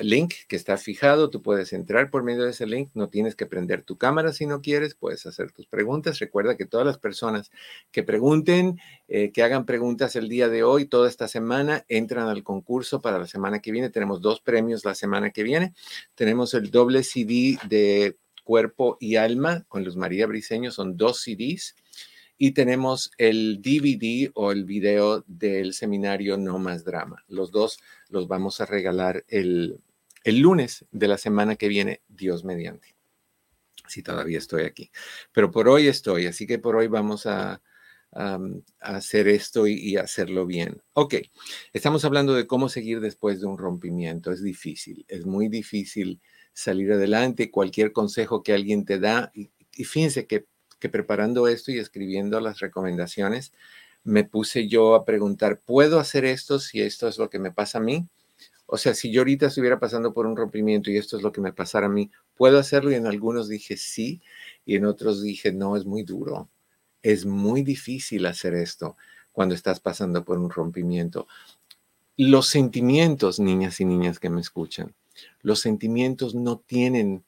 link que está fijado, tú puedes entrar por medio de ese link, no tienes que prender tu cámara si no quieres, puedes hacer tus preguntas. Recuerda que todas las personas que pregunten, eh, que hagan preguntas el día de hoy, toda esta semana, entran al concurso para la semana que viene. Tenemos dos premios la semana que viene. Tenemos el doble CD de Cuerpo y Alma con Luz María Briseño, son dos CDs. Y tenemos el DVD o el video del seminario No Más Drama. Los dos los vamos a regalar el, el lunes de la semana que viene, Dios mediante. Si todavía estoy aquí. Pero por hoy estoy, así que por hoy vamos a, hacer esto y, hacerlo bien. Ok, estamos hablando de cómo seguir después de un rompimiento. Es difícil, es muy difícil salir adelante. Cualquier consejo que alguien te da, y, fíjense que, que preparando esto y escribiendo las recomendaciones, me puse yo a preguntar, ¿puedo hacer esto si esto es lo que me pasa a mí? O sea, si yo ahorita estuviera pasando por un rompimiento y esto es lo que me pasara a mí, ¿puedo hacerlo? Y en algunos dije sí y en otros dije no, es muy duro. Es muy difícil hacer esto cuando estás pasando por un rompimiento. Los sentimientos, niñas y niñas que me escuchan, los sentimientos no tienen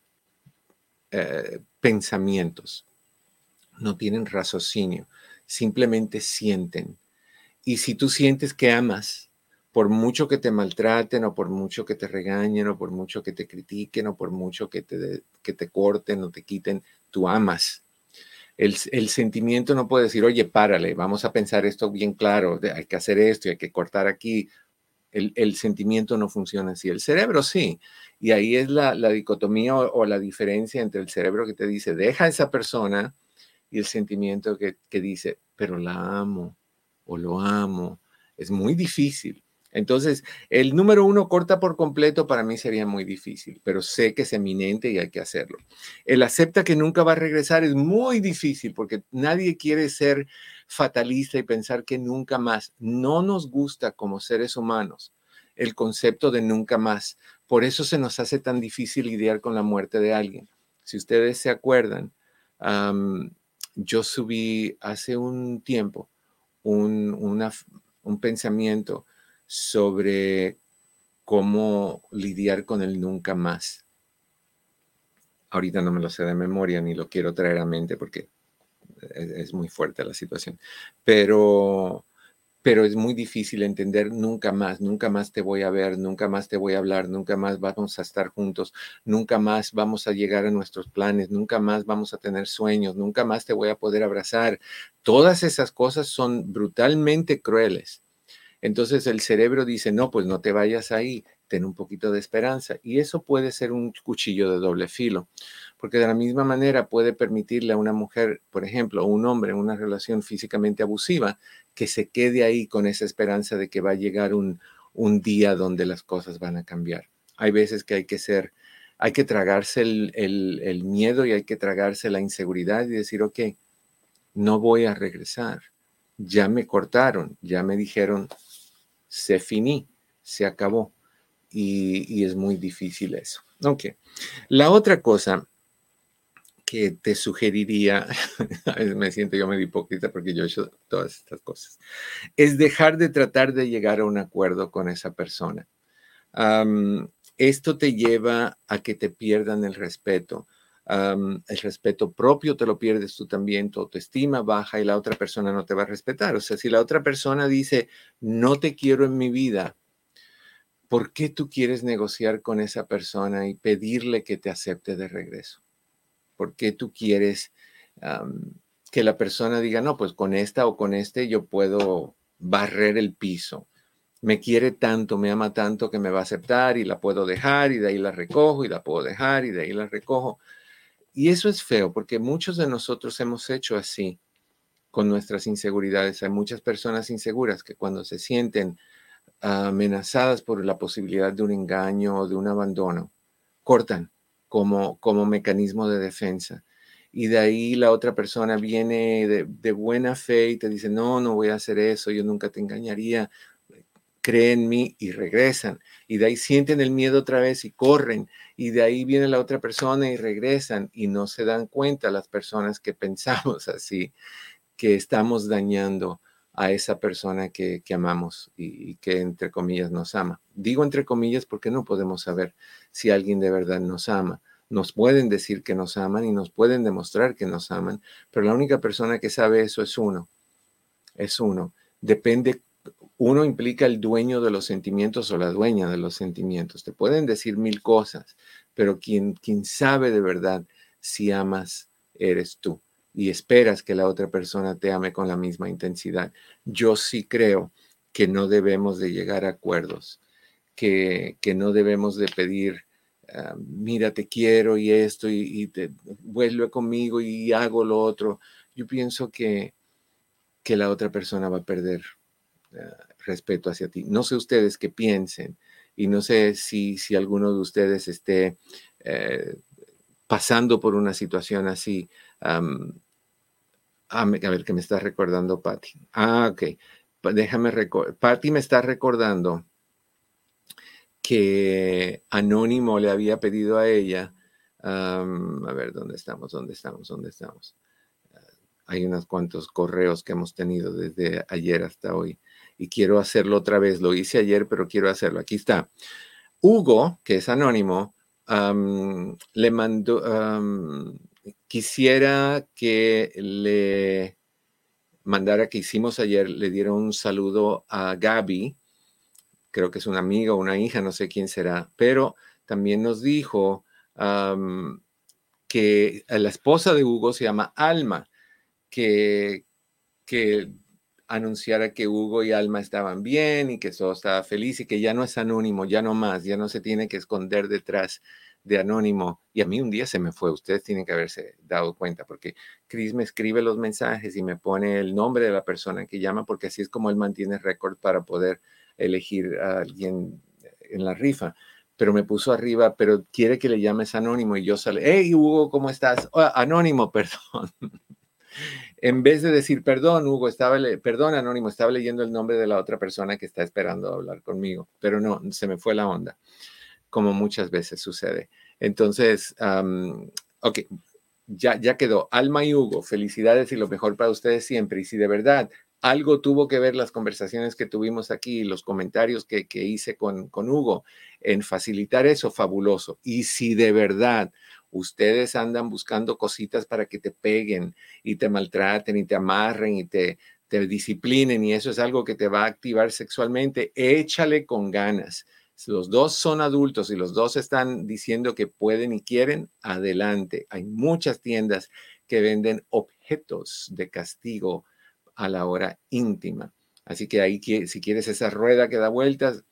eh, pensamientos, no tienen raciocinio, simplemente sienten. Y si tú sientes que amas, por mucho que te maltraten o por mucho que te regañen o por mucho que te critiquen o por mucho que te, que te corten o te quiten, tú amas. El, sentimiento no puede decir, oye, párale, vamos a pensar esto bien claro, hay que hacer esto y hay que cortar aquí. El, sentimiento no funciona así. El cerebro sí. Y ahí es la, dicotomía o, la diferencia entre el cerebro que te dice, deja a esa persona, el sentimiento que dice, pero la amo o lo amo. Es muy difícil. Entonces, el número uno corta por completo para mí sería muy difícil, pero sé que es eminente y hay que hacerlo. El acepta que nunca va a regresar es muy difícil porque nadie quiere ser fatalista y pensar que nunca más. No nos gusta como seres humanos el concepto de nunca más. Por eso se nos hace tan difícil lidiar con la muerte de alguien. Si ustedes se acuerdan, yo subí hace un tiempo un, un pensamiento sobre cómo lidiar con el nunca más. Ahorita no me lo sé de memoria ni lo quiero traer a mente porque es, muy fuerte la situación. Pero, pero es muy difícil entender nunca más, nunca más te voy a ver, nunca más te voy a hablar, nunca más vamos a estar juntos, nunca más vamos a llegar a nuestros planes, nunca más vamos a tener sueños, nunca más te voy a poder abrazar. Todas esas cosas son brutalmente crueles. Entonces el cerebro dice, no, pues no te vayas ahí, ten un poquito de esperanza. Y eso puede ser un cuchillo de doble filo, porque de la misma manera puede permitirle a una mujer, por ejemplo, o un hombre en una relación físicamente abusiva, que se quede ahí con esa esperanza de que va a llegar un, un día donde las cosas van a cambiar. Hay veces que hay que ser, hay que tragarse el, el miedo y hay que tragarse la inseguridad y decir, ok, no voy a regresar. Ya me cortaron, ya me dijeron, se finí, se acabó y, es muy difícil eso. Ok. La otra cosa que te sugeriría, a me siento yo medio hipócrita porque yo he hecho todas estas cosas, es dejar de tratar de llegar a un acuerdo con esa persona. esto te lleva a que te pierdan el respeto. el respeto propio te lo pierdes tú también, tu autoestima baja y la otra persona no te va a respetar. O sea, si la otra persona dice, no te quiero en mi vida, ¿por qué tú quieres negociar con esa persona y pedirle que te acepte de regreso? ¿Por qué tú quieres que la persona diga, no, pues con esta o con este yo puedo barrer el piso? Me quiere tanto, me ama tanto que me va a aceptar y la puedo dejar y de ahí la recojo y la puedo dejar y de ahí la recojo. Y eso es feo porque muchos de nosotros hemos hecho así con nuestras inseguridades. Hay muchas personas inseguras que cuando se sienten amenazadas por la posibilidad de un engaño o de un abandono, cortan como, como mecanismo de defensa. Y de ahí la otra persona viene de, de buena fe y te dice, no, no voy a hacer eso, yo nunca te engañaría, cree en mí y regresan. Y de ahí sienten el miedo otra vez y corren. Y de ahí viene la otra persona y regresan y no se dan cuenta las personas que pensamos así, que estamos dañando a esa persona que, amamos y, que entre comillas nos ama. Digo entre comillas porque no podemos saber si alguien de verdad nos ama. Nos pueden decir que nos aman y nos pueden demostrar que nos aman, pero la única persona que sabe eso es uno. Es uno. Depende, uno implica el dueño de los sentimientos o la dueña de los sentimientos. Te pueden decir mil cosas, pero quien, quien sabe de verdad si amas eres tú y esperas que la otra persona te ame con la misma intensidad. Yo sí creo que no debemos de llegar a acuerdos, que, que no debemos de pedir, ah, mira, te quiero y esto, y, te vuelve conmigo y hago lo otro. Yo pienso que, que la otra persona va a perder ah, respeto hacia ti. No sé ustedes qué piensen y no sé si, si alguno de ustedes esté eh, pasando por una situación así. Ah, a ver, que me está recordando Patty. Ah, ok. Déjame recordar. Patty me está recordando que Anónimo le había pedido a ella, a ver, ¿dónde estamos? ¿Dónde estamos? ¿Dónde estamos? Hay unos cuantos correos que hemos tenido desde ayer hasta hoy y quiero hacerlo otra vez. Lo hice ayer, pero quiero hacerlo. Aquí está. Hugo, que es anónimo, le mandó, quisiera que le mandara que hicimos ayer, le diera un saludo a Gaby, creo que es una amiga o una hija, no sé quién será, pero también nos dijo que la esposa de Hugo se llama Alma, que, que anunciara que Hugo y Alma estaban bien y que todo estaba feliz y que ya no es anónimo, ya no más, ya no se tiene que esconder detrás de anónimo. Y a mí un día se me fue, ustedes tienen que haberse dado cuenta, porque Chris me escribe los mensajes y me pone el nombre de la persona que llama, porque así es como él mantiene récord para poder elegir a alguien en la rifa. Pero me puso arriba, pero quiere que le llames anónimo y yo sale, hey Hugo, ¿cómo estás? Oh, anónimo, perdón. en vez de decir, perdón, Hugo, estaba, perdón, Anónimo, estaba leyendo el nombre de la otra persona que está esperando hablar conmigo, pero no, se me fue la onda como muchas veces sucede. Entonces, ok, ya, ya quedó. Alma y Hugo, felicidades y lo mejor para ustedes siempre. Y si de verdad algo tuvo que ver las conversaciones que tuvimos aquí, los comentarios que, que hice con, con Hugo en facilitar eso, fabuloso. Y si de verdad ustedes andan buscando cositas para que te peguen y te maltraten y te amarren y te, te disciplinen y eso es algo que te va a activar sexualmente, échale con ganas. Los dos son adultos y los dos están diciendo que pueden y quieren, adelante. Hay muchas tiendas que venden objetos de castigo a la hora íntima. Así que ahí, si quieres esa rueda que da vueltas,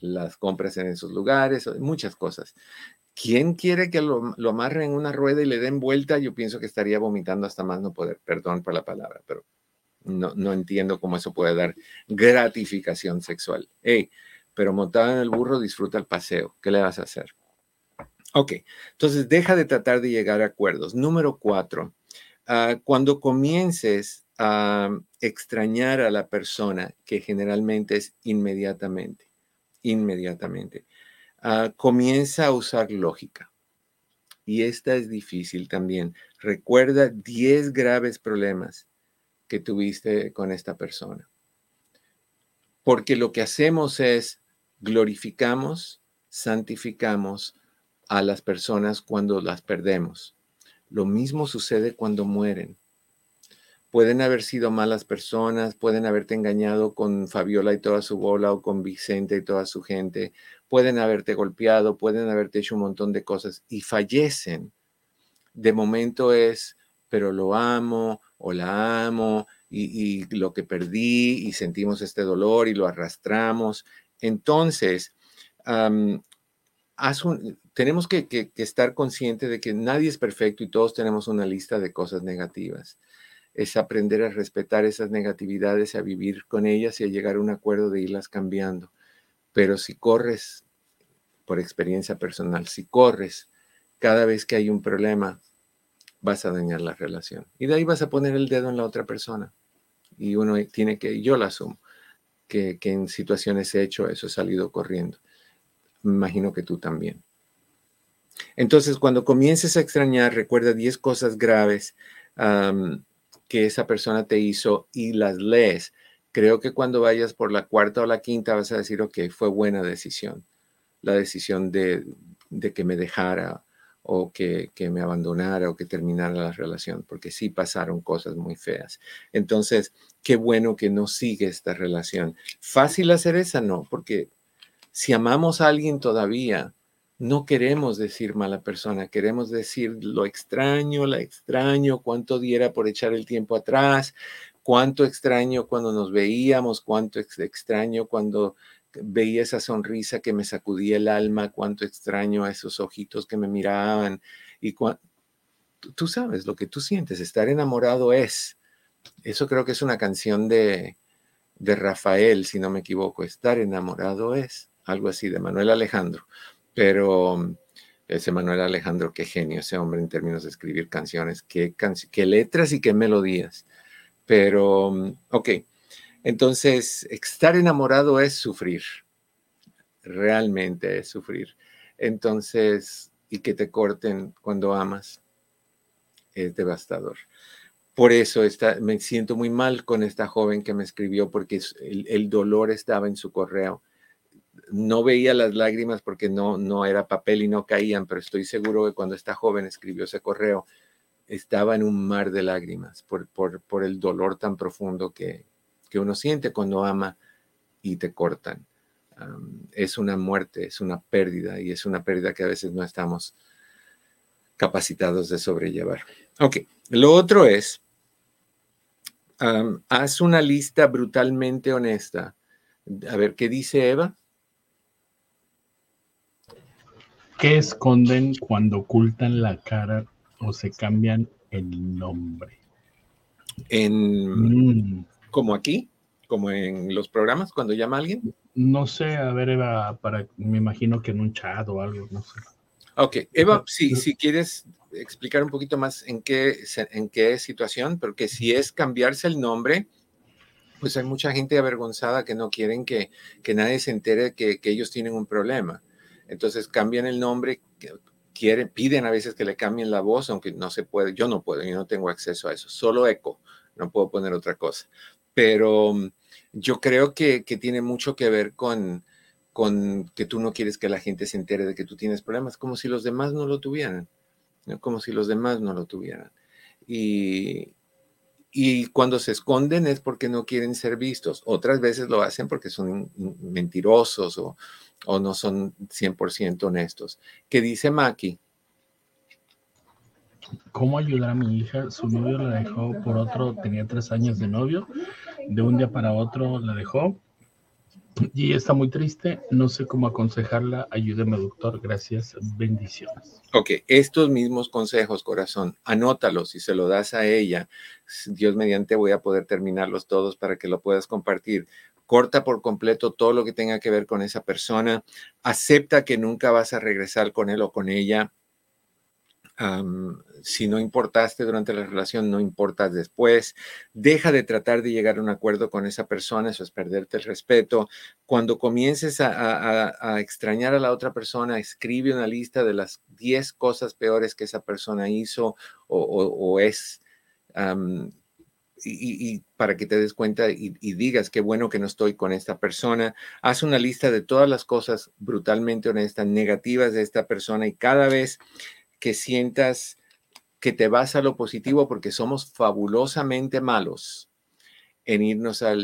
las compras en esos lugares, muchas cosas. ¿Quién quiere que lo, lo amarren en una rueda y le den vuelta? Yo pienso que estaría vomitando hasta más no poder. Perdón por la palabra, pero no, no entiendo cómo eso puede dar gratificación sexual. Hey, pero montado en el burro disfruta el paseo. ¿Qué le vas a hacer? Ok, entonces deja de tratar de llegar a acuerdos. Número cuatro, ah, cuando comiences a extrañar a la persona, que generalmente es inmediatamente, inmediatamente, ah, comienza a usar lógica. Y esta es difícil también. Recuerda 10 graves problemas que tuviste con esta persona. Porque lo que hacemos es glorificamos, santificamos a las personas cuando las perdemos. Lo mismo sucede cuando mueren. Pueden haber sido malas personas, pueden haberte engañado con Fabiola y toda su bola o con Vicente y toda su gente, pueden haberte golpeado, pueden haberte hecho un montón de cosas y fallecen. De momento es, pero lo amo o la amo y, lo que perdí y sentimos este dolor y lo arrastramos. Entonces, tenemos que, estar conscientes de que nadie es perfecto y todos tenemos una lista de cosas negativas. Es aprender a respetar esas negatividades, a vivir con ellas y a llegar a un acuerdo de irlas cambiando. Pero si corres, por experiencia personal, si corres cada vez que hay un problema, vas a dañar la relación. Y de ahí vas a poner el dedo en la otra persona. Y uno tiene que, yo lo asumo, que, en situaciones he hecho eso, he salido corriendo. Me imagino que tú también. Entonces, cuando comiences a extrañar, recuerda 10 cosas graves que esa persona te hizo y las lees. Creo que cuando vayas por la cuarta o la quinta vas a decir, ok, fue buena decisión. La decisión de, de que me dejara o que, me abandonara o que terminara la relación, porque sí pasaron cosas muy feas. Entonces, qué bueno que no sigue esta relación. Fácil hacer esa, no, porque si amamos a alguien todavía, no queremos decir mala persona, queremos decir lo extraño, la extraño, cuánto diera por echar el tiempo atrás, cuánto extraño cuando nos veíamos, cuánto extraño cuando veía esa sonrisa que me sacudía el alma, cuánto extraño a esos ojitos que me miraban. Y tú sabes lo que tú sientes, estar enamorado es. Eso creo que es una canción de, de Rafael, si no me equivoco. Estar enamorado es algo así, de Manuel Alejandro. Pero ese Manuel Alejandro, qué genio ese hombre en términos de escribir canciones, qué, qué letras y qué melodías. Pero, ok, entonces, estar enamorado es sufrir, realmente es sufrir. Entonces, y que te corten cuando amas, es devastador. Por eso me siento muy mal con esta joven que me escribió porque el, dolor estaba en su correo. No veía las lágrimas porque no, no era papel y no caían, pero estoy seguro que cuando esta joven escribió ese correo, estaba en un mar de lágrimas por, por el dolor tan profundo que, que uno siente cuando ama y te cortan. es una muerte, es una pérdida y es una pérdida que a veces no estamos capacitados de sobrellevar. Ok, lo otro es, haz una lista brutalmente honesta. A ver, ¿qué dice Eva? ¿Qué esconden cuando ocultan la cara o se cambian el nombre? En, mm como aquí, como en los programas cuando llama alguien? No sé, a ver, Eva, para, me imagino que en un chat o algo, no sé. Ok, Eva, si, si quieres explicar un poquito más en qué, en qué situación, porque si es cambiarse el nombre, pues hay mucha gente avergonzada que no quieren que, que nadie se entere que, que, ellos tienen un problema. Entonces cambian el nombre, quieren, piden a veces que le cambien la voz, aunque no se puede, yo no puedo, yo no tengo acceso a eso, solo eco, no puedo poner otra cosa pero mm, yo creo que, tiene mucho que ver con, que tú no quieres que la gente se entere de que tú tienes problemas, como si los demás no lo tuvieran, como si los demás no lo tuvieran. Y, y cuando se esconden es porque no quieren ser vistos. Otras veces lo hacen porque son mentirosos o, o no son 100% honestos. ¿Qué dice Maki? ¿Cómo ayudar a mi hija? Su novio la dejó por otro, tenía tres años de novio, de un día para otro la dejó y está muy triste. No sé cómo aconsejarla. Ayúdeme, doctor. Gracias. Bendiciones. Ok, estos mismos consejos, corazón, anótalos y se lo das a ella. Dios mediante voy a poder terminarlos todos para que lo puedas compartir corta por completo todo lo que tenga que ver con esa persona, acepta que nunca vas a regresar con él o con ella, si no importaste durante la relación, no importas después. Deja de tratar de llegar a un acuerdo con esa persona, eso es perderte el respeto. Cuando comiences a, extrañar a la otra persona, escribe una lista de las 10 cosas peores que esa persona hizo o, es. y, para que te des cuenta y, y, digas qué bueno que no estoy con esta persona. Haz una lista de todas las cosas brutalmente honestas, negativas de esta persona y cada vez que sientas que te vas a lo positivo porque somos fabulosamente malos en irnos a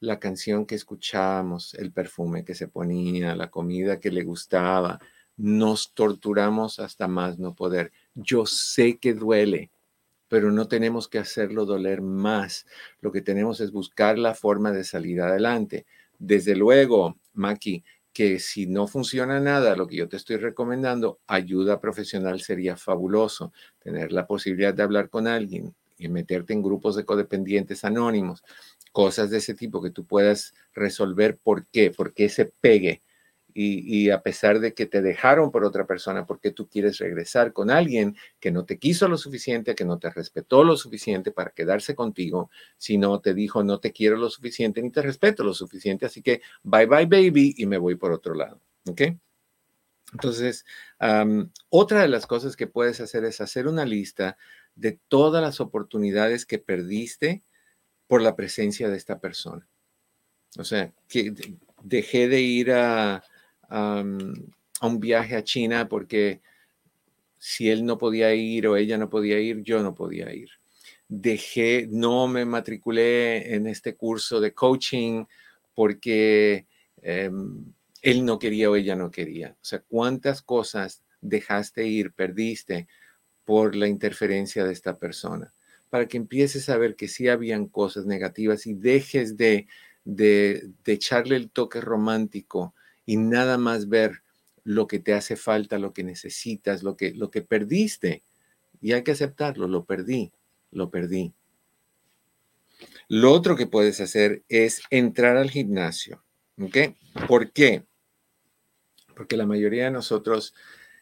la canción que escuchábamos, el perfume que se ponía, la comida que le gustaba. Nos torturamos hasta más no poder. Yo sé que duele, pero no tenemos que hacerlo doler más. Lo que tenemos es buscar la forma de salir adelante. Desde luego, Maki, que si no funciona nada, lo que yo te estoy recomendando, ayuda profesional sería fabuloso. Tener la posibilidad de hablar con alguien y meterte en grupos de codependientes anónimos, cosas de ese tipo que tú puedas resolver por qué, por qué se pegue y, a pesar de que te dejaron por otra persona, porque tú quieres regresar con alguien que no te quiso lo suficiente, que no te respetó lo suficiente para quedarse contigo, sino te dijo no te quiero lo suficiente ni te respeto lo suficiente, así que bye bye baby y me voy por otro lado, ¿ok? Entonces, otra de las cosas que puedes hacer es hacer una lista de todas las oportunidades que perdiste por la presencia de esta persona. O sea, que dejé de ir a, a un viaje a China porque si él no podía ir o ella no podía ir, yo no podía ir. Dejé, no me matriculé en este curso de coaching porque em, él no quería o ella no quería. O sea, ¿cuántas cosas dejaste ir, perdiste por la interferencia de esta persona? Para que empieces a ver que sí habían cosas negativas y dejes de, de, de echarle el toque romántico y nada más ver lo que te hace falta, lo que necesitas, lo que, lo que perdiste. Y hay que aceptarlo, lo perdí, lo perdí. Lo otro que puedes hacer es entrar al gimnasio. ¿Ok? ¿Por qué? Porque la mayoría de nosotros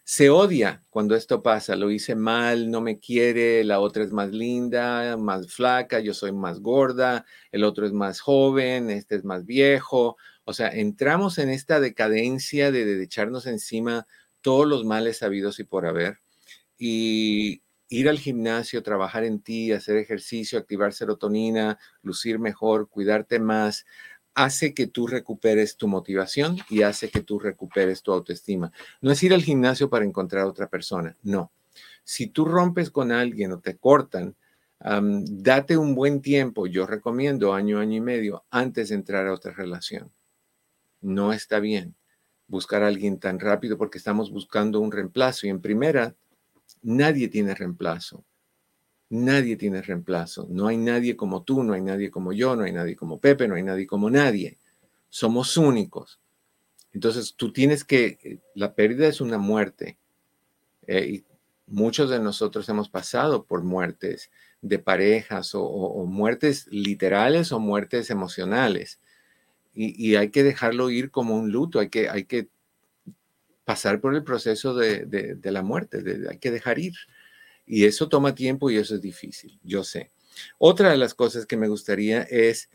se odia cuando esto pasa. Lo hice mal, no me quiere, la otra es más linda, más flaca, yo soy más gorda, el otro es más joven, este es más viejo. O sea, entramos en esta decadencia de, echarnos encima todos los males sabidos y por haber. Y ir al gimnasio, trabajar en ti, hacer ejercicio, activar serotonina, lucir mejor, cuidarte más, hace que tú recuperes tu motivación y hace que tú recuperes tu autoestima. No es ir al gimnasio para encontrar a otra persona, no. Si tú rompes con alguien o te cortan, date un buen tiempo, yo recomiendo año, año y medio, antes de entrar a otra relación no está bien buscar a alguien tan rápido porque estamos buscando un reemplazo. Y en primera, nadie tiene reemplazo. Nadie tiene reemplazo. No hay nadie como tú, no hay nadie como yo, no hay nadie como Pepe, no hay nadie como nadie. Somos únicos. Entonces, tú tienes que, la pérdida es una muerte. Eh, y muchos de nosotros hemos pasado por muertes de parejas o muertes literales o muertes emocionales y, hay que dejarlo ir como un luto, hay que, hay que pasar por el proceso de, la muerte, hay que dejar ir. Y eso toma tiempo y eso es difícil, yo sé. Otra de las cosas que me gustaría es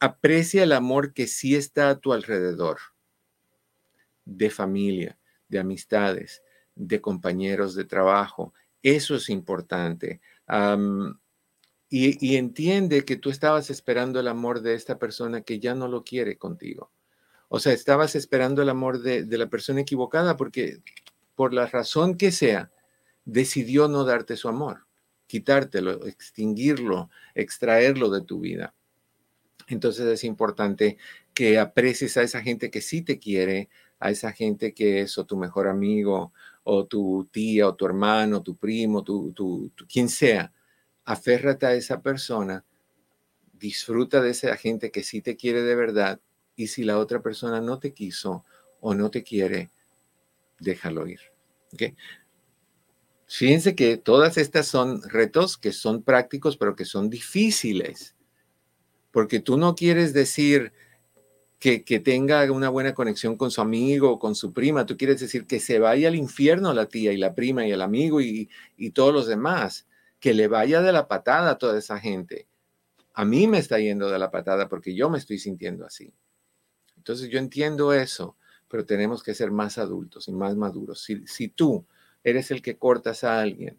aprecia el amor que sí está a tu alrededor, de familia, de amistades, de compañeros de trabajo. Eso es importante y, entiende que tú estabas esperando el amor de esta persona que ya no lo quiere contigo. O sea, estabas esperando el amor de, de la persona equivocada porque por la razón que sea, decidió no darte su amor. quitártelo, extinguirlo, extraerlo de tu vida. Entonces es importante que aprecies a esa gente que sí te quiere, a esa gente que es o tu mejor amigo, o tu tía, o tu hermano, tu primo, tu, tu, quien sea. Aférrate a esa persona, disfruta de esa gente que sí te quiere de verdad, y si la otra persona no te quiso o no te quiere, déjalo ir. Fíjense que todas estas son retos que son prácticos, pero que son difíciles, porque tú no quieres decir que, tenga una buena conexión con su amigo o con su prima, tú quieres decir que se vaya al infierno la tía y la prima y el amigo y, y todos los demás, que le vaya de la patada a toda esa gente. A mí me está yendo de la patada porque yo me estoy sintiendo así. Entonces yo entiendo eso, pero tenemos que ser más adultos y más maduros. Si, si tú eres el que cortas a alguien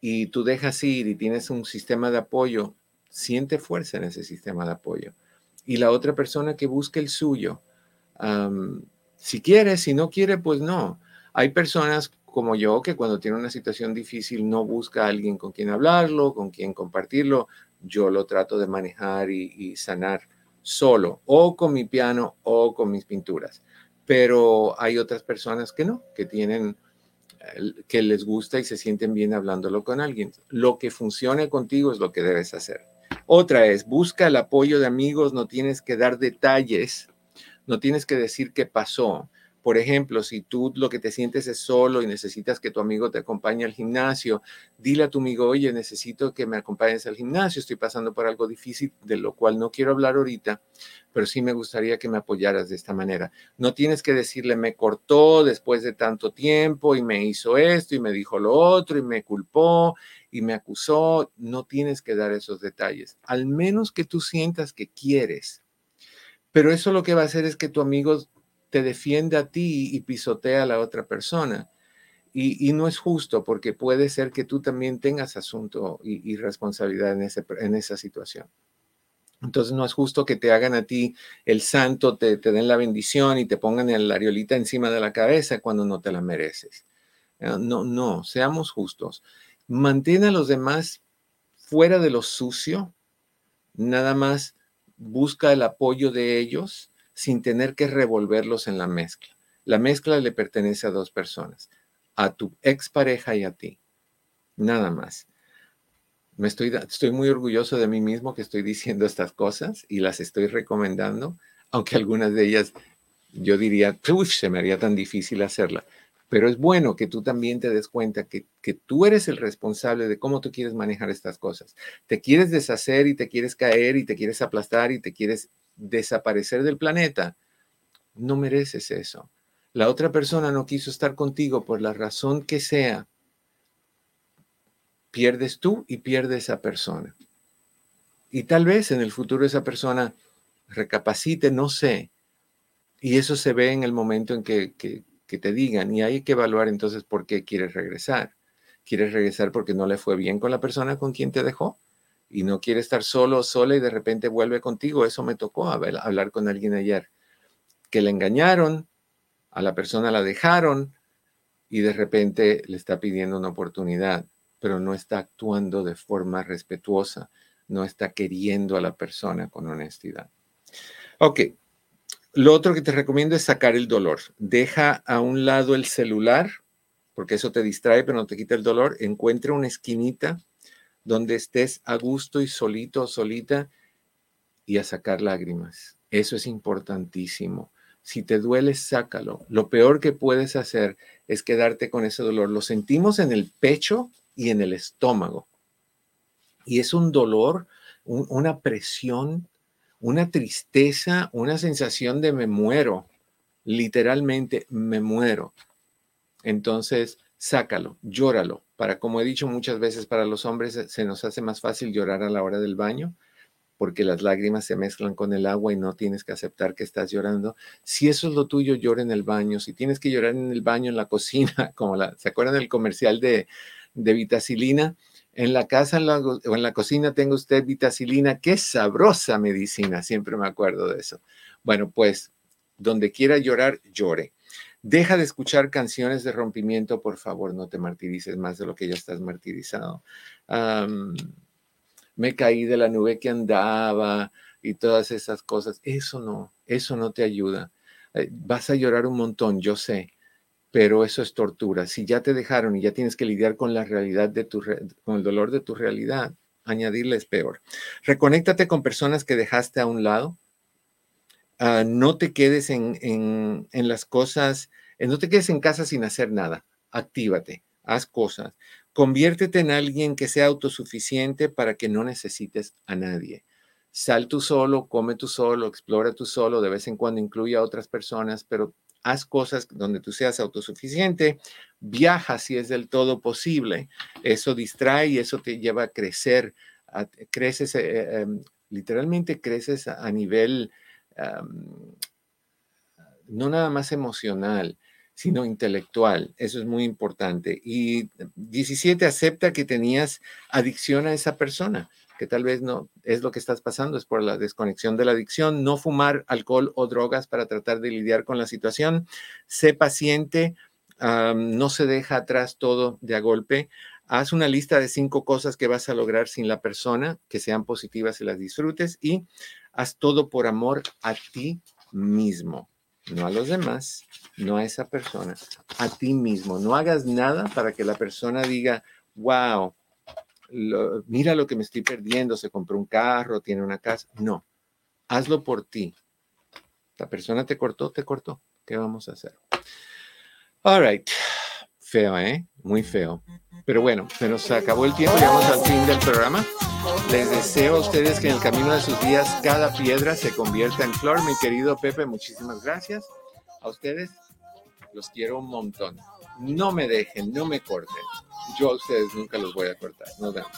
y tú dejas ir y tienes un sistema de apoyo, siente fuerza en ese sistema de apoyo. Y la otra persona que busque el suyo, si quiere, si no quiere, pues no. Hay personas como yo que cuando tiene una situación difícil no busca a alguien con quien hablarlo, con quien compartirlo. Yo lo trato de manejar y, y sanar solo, o con mi piano o con mis pinturas. Pero hay otras personas que no, que tienen que les gusta y se sienten bien hablándolo con alguien. Lo que funcione contigo es lo que debes hacer. Otra es, busca el apoyo de amigos, no tienes que dar detalles, no tienes que decir qué pasó, por ejemplo, si tú lo que te sientes es solo y necesitas que tu amigo te acompañe al gimnasio, dile a tu amigo, oye, necesito que me acompañes al gimnasio, estoy pasando por algo difícil, de lo cual no quiero hablar ahorita, pero sí me gustaría que me apoyaras de esta manera. No tienes que decirle, me cortó después de tanto tiempo y me hizo esto y me dijo lo otro y me culpó y me acusó. No tienes que dar esos detalles, al menos que tú sientas que quieres. Pero eso lo que va a hacer es que tu amigo te defiende a ti y pisotea a la otra persona. Y, no es justo porque puede ser que tú también tengas asunto y, responsabilidad en, ese, esa situación. Entonces no es justo que te hagan a ti el santo, te, den la bendición y te pongan el ariolita encima de la cabeza cuando no te la mereces. Ah, no, no, seamos justos. Mantén a los demás fuera de lo sucio, nada más busca el apoyo de ellos sin tener que revolverlos en la mezcla. La mezcla le pertenece a dos personas, a tu expareja y a ti. Nada más. Me estoy, estoy muy orgulloso de mí mismo que estoy diciendo estas cosas y las estoy recomendando, aunque algunas de ellas yo diría, uff, se me haría tan difícil hacerla. Pero es bueno que tú también te des cuenta que, que, tú eres el responsable de cómo tú quieres manejar estas cosas. Te quieres deshacer y te quieres caer y te quieres aplastar y te quieres desaparecer del planeta, no mereces eso. La otra persona no quiso estar contigo por la razón que sea. Pierdes tú y pierde esa persona. Y tal vez en el futuro esa persona recapacite, no sé. Y eso se ve en el momento en que, que, que te digan. Y hay que evaluar entonces por qué quieres regresar. ¿Quieres regresar porque no le fue bien con la persona con quien te dejó? Y no quiere estar solo, sola y de repente vuelve contigo. Eso me tocó hablar con alguien ayer, que le engañaron, a la persona la dejaron y de repente le está pidiendo una oportunidad, pero no está actuando de forma respetuosa, no está queriendo a la persona con honestidad. Ok, lo otro que te recomiendo es sacar el dolor. Deja a un lado el celular, porque eso te distrae, pero no te quita el dolor. Encuentra una esquinita donde estés a gusto y solito o solita y a sacar lágrimas. Eso es importantísimo. Si te duele, sácalo. Lo peor que puedes hacer es quedarte con ese dolor. Lo sentimos en el pecho y en el estómago. Y es un dolor, una presión, una tristeza, una sensación de me muero. Literalmente me muero. Entonces, sácalo, llóralo. Para, como he dicho muchas veces, para los hombres se nos hace más fácil llorar a la hora del baño porque las lágrimas se mezclan con el agua y no tienes que aceptar que estás llorando. Si eso es lo tuyo, llora en el baño. Si tienes que llorar en el baño, en la cocina, como la, ¿se acuerdan del comercial de, de vitacilina? En la casa o en la cocina tengo usted vitacilina. Qué sabrosa medicina, siempre me acuerdo de eso. Bueno, pues donde quiera llorar, llore. Deja de escuchar canciones de rompimiento, por favor, no te martirices más de lo que ya estás martirizado. me caí de la nube que andaba y todas esas cosas. Eso no, eso no te ayuda. Eh, vas a llorar un montón, yo sé, pero eso es tortura. Si ya te dejaron y ya tienes que lidiar con la realidad de tu, con el dolor de tu realidad, añadirle es peor. Reconéctate con personas que dejaste a un lado. Ah, no te quedes en, en, las cosas, eh, no te quedes en casa sin hacer nada. Actívate, haz cosas. Conviértete en alguien que sea autosuficiente para que no necesites a nadie. Sal tú solo, come tú solo, explora tú solo, de vez en cuando incluye a otras personas, pero haz cosas donde tú seas autosuficiente, viaja si es del todo posible, eso distrae y eso te lleva a crecer, creces, eh, em, literalmente creces a, nivel no nada más emocional, sino intelectual. Eso es muy importante. Y 17, acepta que tenías adicción a esa persona que tal vez no es lo que estás pasando, es por la desconexión de la adicción, no fumar alcohol o drogas para tratar de lidiar con la situación, sé paciente, no se deja atrás todo de a golpe, haz una lista de cinco cosas que vas a lograr sin la persona, que sean positivas y las disfrutes y haz todo por amor a ti mismo, no a los demás, no a esa persona, a ti mismo. No hagas nada para que la persona diga, wow, mira lo que me estoy perdiendo, se compró un carro, tiene una casa. No, hazlo por ti. La persona te cortó, te cortó. ¿Qué vamos a hacer? All right. Feo, ¿eh? Muy feo. Pero bueno, se nos acabó el tiempo, llegamos al fin del programa. Les deseo a ustedes que en el camino de sus días cada piedra se convierta en flor. Mi querido Pepe, muchísimas gracias. A ustedes los quiero un montón. No me dejen, no me corten. Yo a ustedes nunca los voy a cortar. Nos vemos.